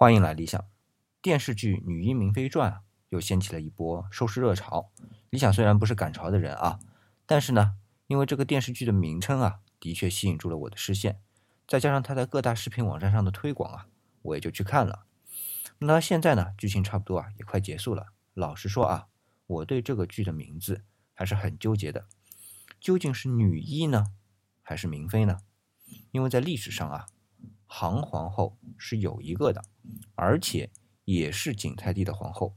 欢迎来理想。电视剧《女医明妃传》啊，又掀起了一波收视热潮。理想虽然不是赶潮的人啊，但是呢，因为这个电视剧的名称啊，的确吸引住了我的视线，再加上它在各大视频网站上的推广啊，我也就去看了。那现在呢，剧情差不多啊，也快结束了。老实说啊，我对这个剧的名字还是很纠结的，究竟是女医呢，还是明妃呢？因为在历史上啊。杭皇后是有一个的，而且也是景泰帝的皇后，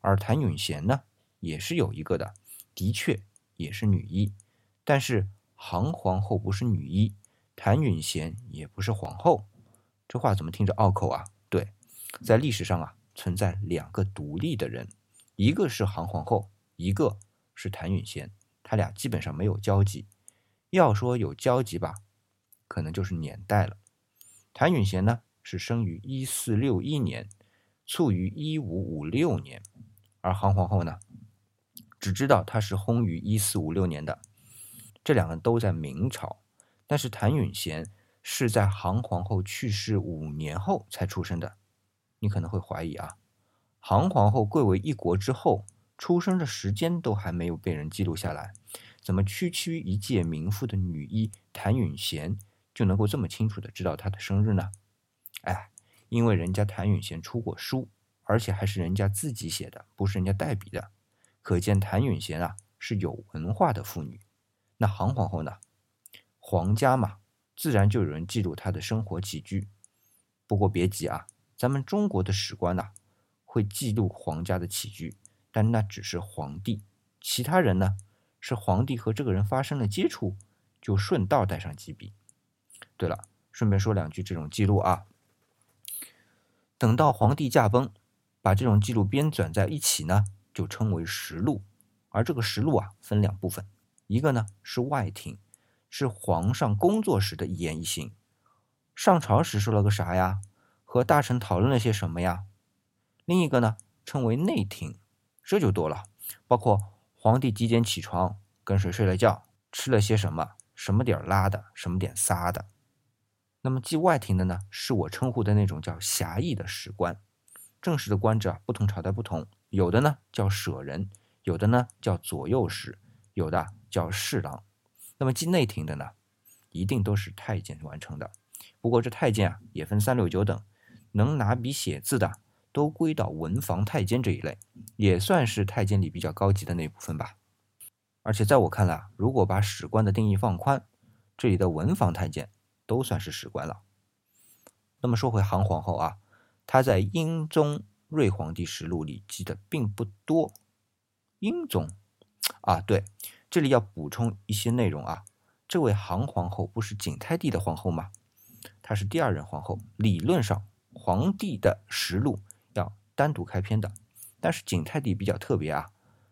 而谭允贤呢也是有一个的，的确也是女医，但是杭皇后不是女医，谭允贤也不是皇后，这话怎么听着拗口啊？对，在历史上啊存在两个独立的人，一个是杭皇后，一个是谭允贤，他俩基本上没有交集，要说有交集吧，可能就是年代了。谭允贤呢是生于一四六一年，卒于一五五六年，而杭皇后呢，只知道她是薨于一四五六年的。这两个都在明朝，但是谭允贤是在杭皇后去世五年后才出生的。你可能会怀疑啊，杭皇后贵为一国之后，出生的时间都还没有被人记录下来，怎么区区一介民妇的女医谭允贤？就能够这么清楚的知道他的生日呢？哎，因为人家谭允贤出过书，而且还是人家自己写的，不是人家代笔的，可见谭允贤啊是有文化的妇女。那杭皇后呢？皇家嘛，自然就有人记录她的生活起居。不过别急啊，咱们中国的史官呐会记录皇家的起居，但那只是皇帝，其他人呢是皇帝和这个人发生了接触，就顺道带上几笔。对了，顺便说两句这种记录啊。等到皇帝驾崩，把这种记录编纂在一起呢，就称为实录。而这个实录啊，分两部分，一个呢是外廷，是皇上工作时的一言一行，上朝时说了个啥呀，和大臣讨论了些什么呀。另一个呢称为内廷，这就多了，包括皇帝几点起床，跟谁睡了觉，吃了些什么，什么点拉的，什么点撒的。那么记外廷的呢，是我称呼的那种叫狭义的史官，正式的官职啊，不同朝代不同，有的呢叫舍人，有的呢叫左右使，有的叫侍郎。那么记内廷的呢，一定都是太监完成的。不过这太监啊，也分三六九等，能拿笔写字的，都归到文房太监这一类，也算是太监里比较高级的那部分吧。而且在我看来啊，如果把史官的定义放宽，这里的文房太监。都算是史官了。那么说回杭皇后啊，她在英宗睿皇帝实录里记的并不多。英宗啊，对，这里要补充一些内容啊。这位杭皇后不是景泰帝的皇后吗？她是第二任皇后，理论上皇帝的实录要单独开篇的。但是景泰帝比较特别啊，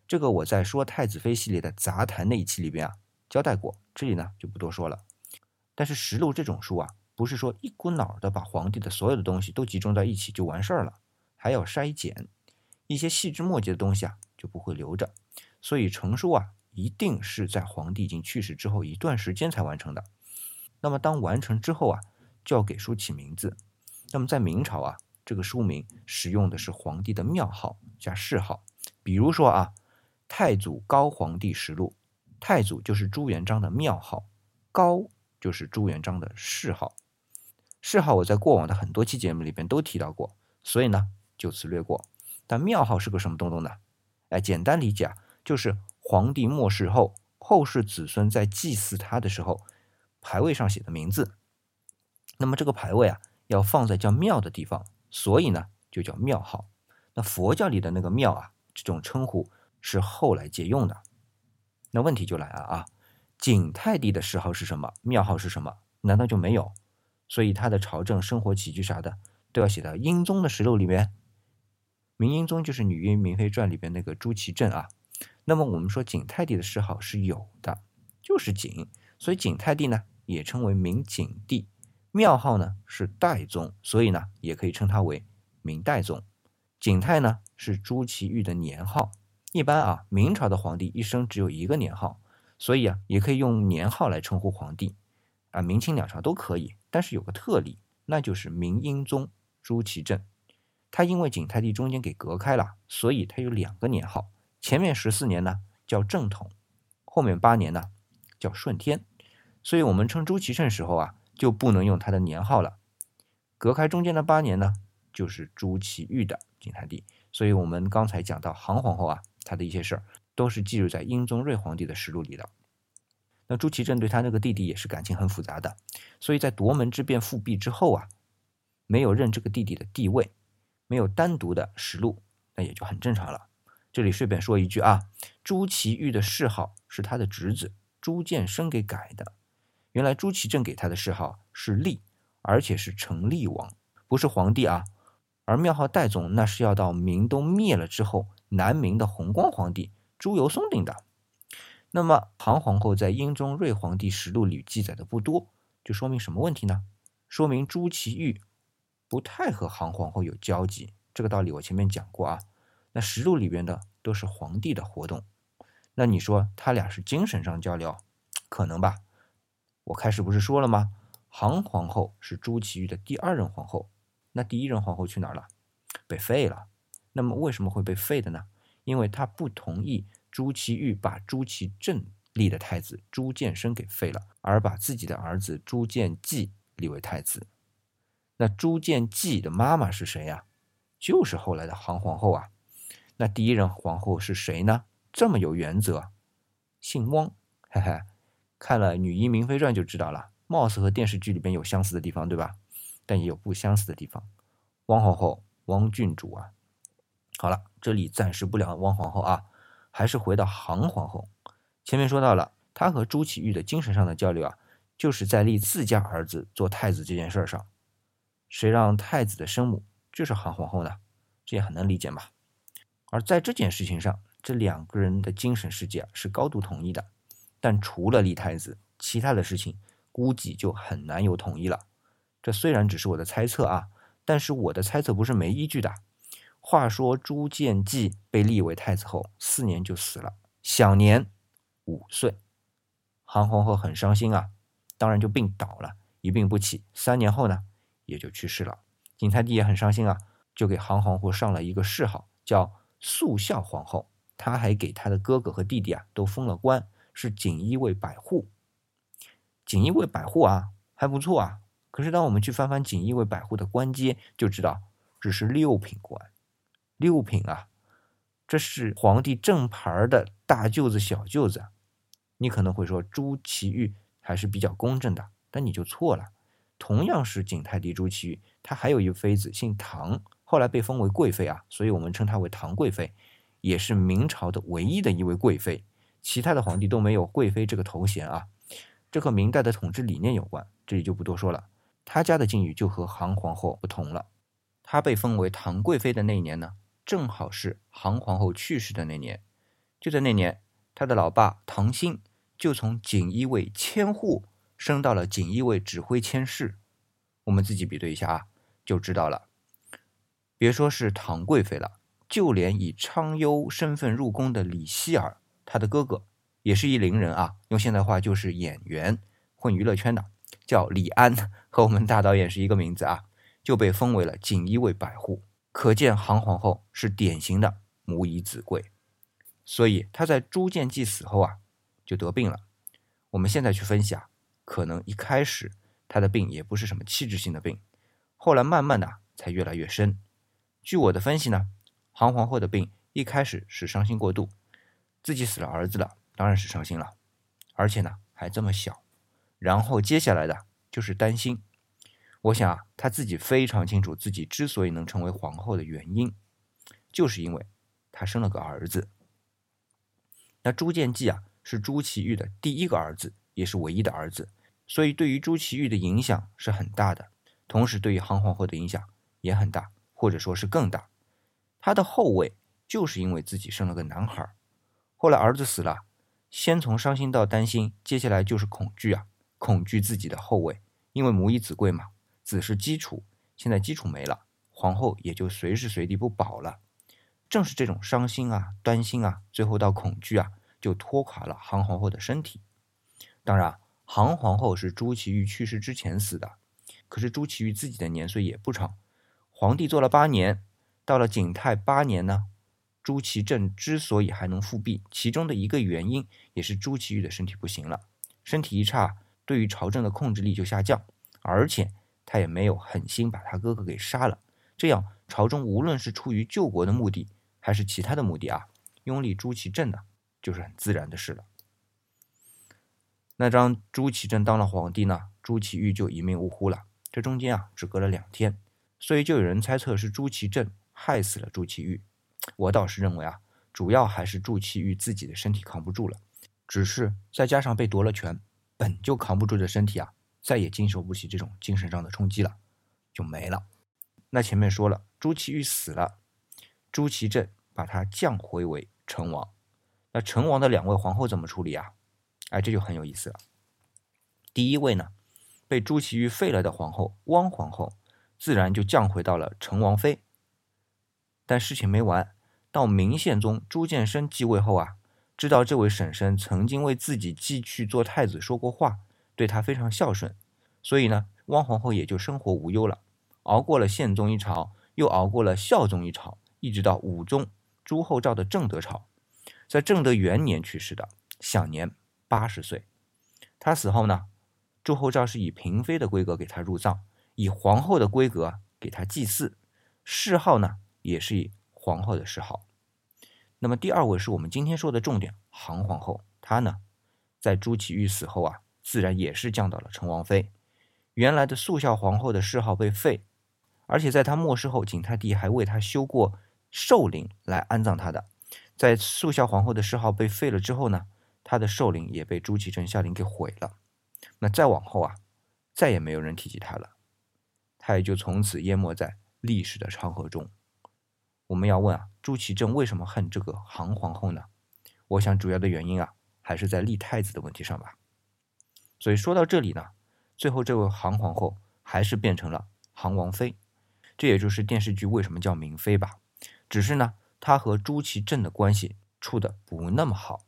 这个我在说太子妃系列的杂谈那一期里边啊交代过，这里呢就不多说了。但是实录这种书啊，不是说一股脑的把皇帝的所有的东西都集中在一起就完事儿了，还要筛减一些细枝末节的东西啊，就不会留着。所以成书啊，一定是在皇帝已经去世之后一段时间才完成的。那么当完成之后啊，就要给书起名字。那么在明朝啊，这个书名使用的是皇帝的庙号加谥号。比如说啊，《太祖高皇帝实录》，太祖就是朱元璋的庙号，高。就是朱元璋的谥号，谥号我在过往的很多期节目里边都提到过，所以呢就此略过。但庙号是个什么东东呢？哎，简单理解啊，就是皇帝末世后，后世子孙在祭祀他的时候，牌位上写的名字。那么这个牌位啊，要放在叫庙的地方，所以呢就叫庙号。那佛教里的那个庙啊，这种称呼是后来借用的。那问题就来了啊。景泰帝的谥号是什么？庙号是什么？难道就没有？所以他的朝政、生活起居啥的都要写到英宗的实录里面。明英宗就是《女英明妃传》里边那个朱祁镇啊。那么我们说景泰帝的谥号是有的，就是景，所以景泰帝呢也称为明景帝。庙号呢是代宗，所以呢也可以称他为明代宗。景泰呢是朱祁钰的年号。一般啊，明朝的皇帝一生只有一个年号。所以啊，也可以用年号来称呼皇帝，啊，明清两朝都可以。但是有个特例，那就是明英宗朱祁镇，他因为景泰帝中间给隔开了，所以他有两个年号，前面十四年呢叫正统，后面八年呢叫顺天。所以我们称朱祁镇时候啊，就不能用他的年号了。隔开中间的八年呢，就是朱祁钰的景泰帝。所以我们刚才讲到杭皇后啊，她的一些事儿都是记录在英宗睿皇帝的实录里的。那朱祁镇对他那个弟弟也是感情很复杂的，所以在夺门之变复辟之后啊，没有认这个弟弟的地位。没有单独的实录，那也就很正常了。这里顺便说一句啊，朱祁钰的谥号是他的侄子朱见深给改的。原来朱祁镇给他的谥号是厉，而且是成厉王，不是皇帝啊。而庙号代宗那是要到明都灭了之后，南明的弘光皇帝朱由崧定的。那么唐皇后在英宗睿皇帝实录里记载的不多，就说明什么问题呢？说明朱祁钰。不太和唐皇后有交集，这个道理我前面讲过啊。那实录里边的都是皇帝的活动，那你说他俩是精神上交流，可能吧？我开始不是说了吗？唐皇后是朱祁钰的第二任皇后，那第一任皇后去哪儿了？被废了。那么为什么会被废的呢？因为他不同意朱祁钰把朱祁镇立的太子朱见深给废了，而把自己的儿子朱见济立为太子。那朱见济的妈妈是谁呀？就是后来的杭皇后啊。那第一任皇后是谁呢？这么有原则，姓汪，嘿嘿，看了《女医明妃传》就知道了，貌似和电视剧里边有相似的地方，对吧？但也有不相似的地方。汪皇后，汪郡主啊。好了，这里暂时不聊汪皇后啊，还是回到杭皇后。前面说到了，她和朱祁钰的精神上的交流啊，就是在立自家儿子做太子这件事上。谁让太子的生母就是韩皇后呢？这也很能理解嘛。而在这件事情上，这两个人的精神世界是高度统一的。但除了立太子，其他的事情估计就很难有统一了。这虽然只是我的猜测啊，但是我的猜测不是没依据的。话说朱见济被立为太子后，四年就死了，享年五岁。韩皇后很伤心啊，当然就病倒了，一病不起。三年后呢？也就去世了。景泰帝也很伤心啊，就给韩皇后上了一个谥号，叫肃孝皇后。他还给他的哥哥和弟弟啊都封了官，是锦衣卫百户。锦衣卫百户啊，还不错啊。可是当我们去翻翻锦衣卫百户的官阶，就知道只是六品官。六品啊，这是皇帝正牌的大舅子、小舅子。你可能会说朱祁钰还是比较公正的，但你就错了。同样是景泰帝朱祁钰，他还有一妃子姓唐，后来被封为贵妃啊，所以我们称她为唐贵妃，也是明朝的唯一的一位贵妃，其他的皇帝都没有贵妃这个头衔啊。这和明代的统治理念有关，这里就不多说了。他家的境遇就和杭皇后不同了，她被封为唐贵妃的那一年呢，正好是杭皇后去世的那年，就在那年，他的老爸唐兴就从锦衣卫千户。升到了锦衣卫指挥千事，我们自己比对一下啊，就知道了。别说是唐贵妃了，就连以昌优身份入宫的李希儿，他的哥哥也是一伶人啊，用现代话就是演员，混娱乐圈的，叫李安，和我们大导演是一个名字啊，就被封为了锦衣卫百户。可见杭皇后是典型的母以子贵，所以她在朱见济死后啊，就得病了。我们现在去分析啊。可能一开始她的病也不是什么器质性的病，后来慢慢的才越来越深。据我的分析呢，杭皇后的病一开始是伤心过度，自己死了儿子了，当然是伤心了，而且呢还这么小。然后接下来的就是担心。我想啊，他自己非常清楚自己之所以能成为皇后的原因，就是因为他生了个儿子。那朱见济啊，是朱祁钰的第一个儿子，也是唯一的儿子。所以，对于朱祁钰的影响是很大的，同时对于杭皇后的影响也很大，或者说是更大。他的后位就是因为自己生了个男孩，后来儿子死了，先从伤心到担心，接下来就是恐惧啊，恐惧自己的后位，因为母以子贵嘛，子是基础，现在基础没了，皇后也就随时随地不保了。正是这种伤心啊、担心啊，最后到恐惧啊，就拖垮了杭皇后的身体。当然。杭皇后是朱祁钰去世之前死的，可是朱祁钰自己的年岁也不长，皇帝做了八年，到了景泰八年呢，朱祁镇之所以还能复辟，其中的一个原因也是朱祁钰的身体不行了，身体一差，对于朝政的控制力就下降，而且他也没有狠心把他哥哥给杀了，这样朝中无论是出于救国的目的，还是其他的目的啊，拥立朱祁镇呢，就是很自然的事了。那当朱祁镇当了皇帝呢，朱祁钰就一命呜呼了。这中间啊，只隔了两天，所以就有人猜测是朱祁镇害死了朱祁钰。我倒是认为啊，主要还是朱祁钰自己的身体扛不住了，只是再加上被夺了权，本就扛不住的身体啊，再也经受不起这种精神上的冲击了，就没了。那前面说了，朱祁钰死了，朱祁镇把他降回为成王。那成王的两位皇后怎么处理啊？哎，这就很有意思了。第一位呢？被朱祁钰废了的皇后汪皇后，自然就降回到了成王妃。但事情没完，到明宪宗朱见深继位后啊，知道这位婶婶曾经为自己继续做太子说过话，对他非常孝顺，所以呢，汪皇后也就生活无忧了，熬过了宪宗一朝，又熬过了孝宗一朝，一直到武宗朱厚照的正德朝，在正德元年去世的，享年八十岁。他死后呢？朱厚照是以嫔妃的规格给他入葬，以皇后的规格给他祭祀，谥号呢也是以皇后的谥号。那么第二位是我们今天说的重点，杭皇后，她呢在朱祁钰死后啊，自然也是降到了成王妃。原来的肃孝皇后的谥号被废，而且在她末世后，景泰帝还为她修过寿陵来安葬她的。在肃孝皇后的谥号被废了之后呢，她的寿陵也被朱祁镇下令给毁了。那再往后啊，再也没有人提及他了，他也就从此淹没在历史的长河中。我们要问啊，朱祁镇为什么恨这个杭皇后呢？我想主要的原因啊，还是在立太子的问题上吧。所以说到这里呢，最后这位杭皇后还是变成了杭王妃，这也就是电视剧为什么叫明妃吧。只是呢，她和朱祁镇的关系处的不那么好。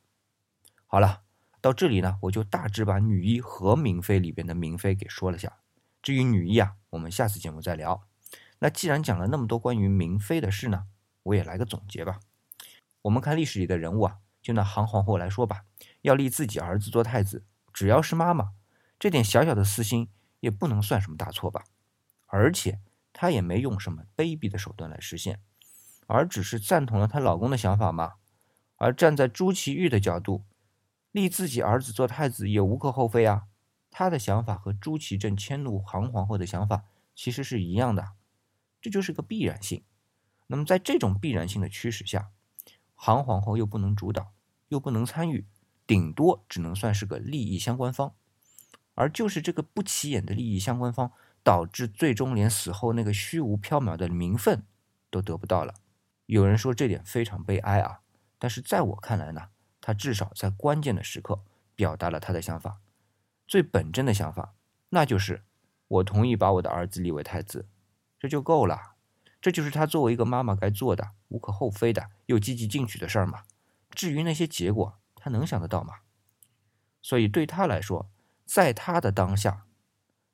好了。到这里呢，我就大致把女一和明妃里边的明妃给说了下。至于女一啊，我们下次节目再聊。那既然讲了那么多关于明妃的事呢，我也来个总结吧。我们看历史里的人物啊，就拿杭皇后来说吧，要立自己儿子做太子，只要是妈妈，这点小小的私心也不能算什么大错吧。而且她也没用什么卑鄙的手段来实现，而只是赞同了她老公的想法嘛。而站在朱祁钰的角度。立自己儿子做太子也无可厚非啊，他的想法和朱祁镇迁怒杭皇后的想法其实是一样的，这就是个必然性。那么在这种必然性的驱使下，杭皇后又不能主导，又不能参与，顶多只能算是个利益相关方。而就是这个不起眼的利益相关方，导致最终连死后那个虚无缥缈的名分都得不到了。有人说这点非常悲哀啊，但是在我看来呢？他至少在关键的时刻表达了他的想法，最本真的想法，那就是我同意把我的儿子立为太子，这就够了。这就是他作为一个妈妈该做的、无可厚非的又积极进取的事儿嘛。至于那些结果，他能想得到吗？所以对他来说，在他的当下，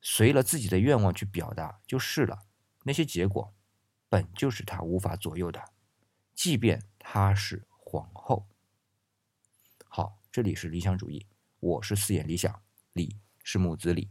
随了自己的愿望去表达就是了。那些结果，本就是他无法左右的，即便他是皇后。好，这里是理想主义，我是四眼理想，李是木子李。